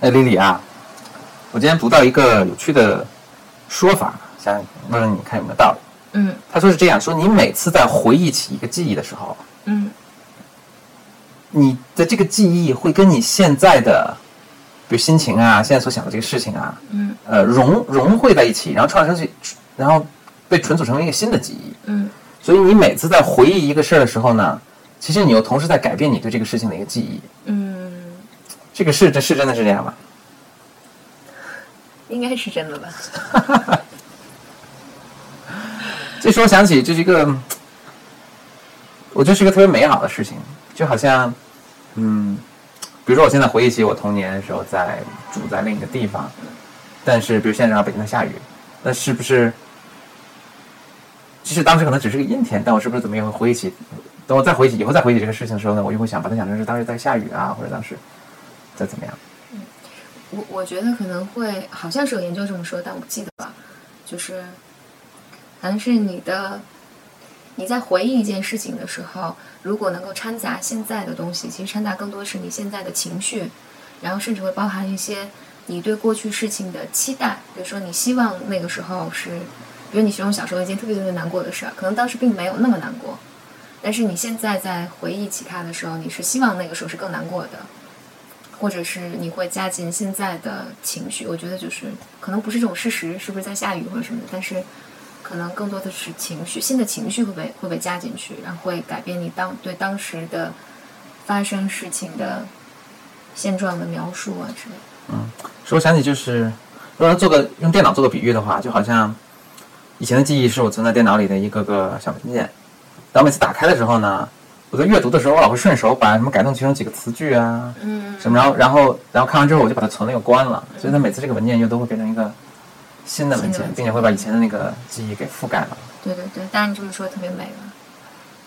哎，丽丽啊，我今天读到一个有趣的说法，想问问你看有没有道理？嗯他说是这样说：你每次在回忆起一个记忆的时候，嗯你的这个记忆会跟你现在的，比如心情啊，现在所想的这个事情啊，嗯呃，融融汇在一起，然后创造成，然后被存储成为一个新的记忆。嗯所以你每次在回忆一个事儿的时候呢，其实你又同时在改变你对这个事情的一个记忆。嗯，这个是这是真的是这样吗？应该是真的吧？这时候想起这是一个，我觉得是一个特别美好的事情，就好像，嗯，比如说我现在回忆起我童年的时候在住在另一个地方，但是比如现在正好北京在下雨，那是不是？即使当时可能只是个阴天，但我是不是怎么也会回忆起？等我再回忆起以后再回忆起这个事情的时候呢，我又会想把它想成是当时在下雨啊，或者当时在怎么样？嗯我我觉得可能会，好像是有研究这么说，但我不记得了。就是，好像是你的，你在回忆一件事情的时候，如果能够掺杂现在的东西，其实掺杂更多是你现在的情绪，然后甚至会包含一些你对过去事情的期待，比如说你希望那个时候是，比如你形容小时候一件特别特别难过的事儿，可能当时并没有那么难过，但是你现在在回忆起它的时候，你是希望那个时候是更难过的。或者是你会加进现在的情绪，我觉得就是可能不是这种事实，是不是在下雨或者什么的，但是可能更多的是情绪，新的情绪会被会被加进去，然后会改变你当对当时的发生事情的现状的描述啊之类的。嗯说我想起就是，如果做个用电脑做个比喻的话，就好像以前的记忆是我存在电脑里的一个个小文件，当我每次打开的时候呢，我在阅读的时候，我老会顺手把什么改动其中几个词句啊，嗯什么，然后然后然后看完之后我就把它存了又关了，所以它每次这个文件又都会变成一个新的文件并且会把以前的那个记忆给覆盖了。对对对，当然你这么说特别美了。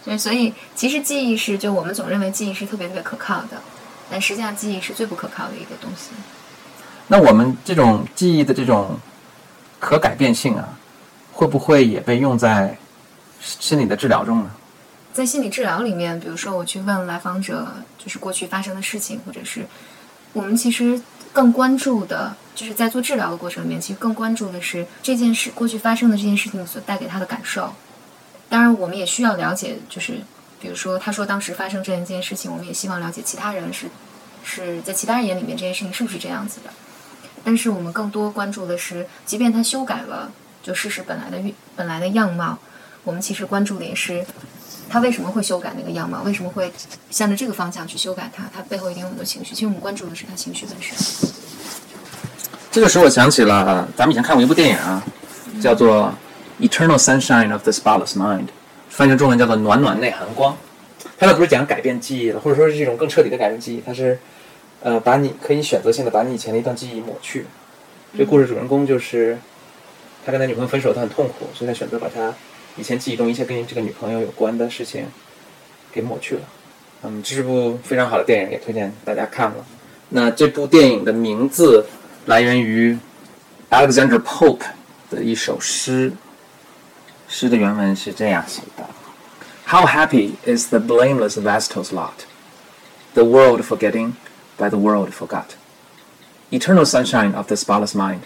对，所以其实记忆是，就我们总认为记忆是特别特别可靠的，但实际上记忆是最不可靠的一个东西。那我们这种记忆的这种可改变性啊，会不会也被用在心理的治疗中呢？在心理治疗里面，比如说我去问来访者，就是过去发生的事情，或者是我们其实更关注的，就是在做治疗的过程里面，其实更关注的是这件事过去发生的这件事情所带给他的感受。当然，我们也需要了解，就是比如说他说当时发生这样一件事情，我们也希望了解其他人是是在其他人眼里面这件事情是不是这样子的。但是我们更多关注的是，即便他修改了就事实本来的本来的样貌，我们其实关注的也是他为什么会修改那个样貌，为什么会向着这个方向去修改它，它背后一定有很多情绪。其实我们关注的是他情绪本身。这个使我想起了咱们以前看过一部电影啊，叫做《Eternal Sunshine of the Spotless Mind》，翻译成中文叫做《暖暖内含光》。它倒不是讲改变记忆了，或者说是这种更彻底的改变记忆，它是呃把你可以选择性的把你以前的一段记忆抹去。这故事主人公就是他跟他女朋友分手，他很痛苦，所以他选择把他以前记忆中一切跟这个女朋友有关的事情给抹去了。嗯，这是部非常好的电影，也推荐大家看了。那这部电影的名字来源于 Alexander Pope 的一首诗，诗的原文是这样写的：How happy is the blameless vestal's lot, the world forgetting, by the world forgot. Eternal sunshine of the spotless mind,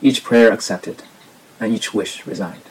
each prayer accepted, and each wish resigned.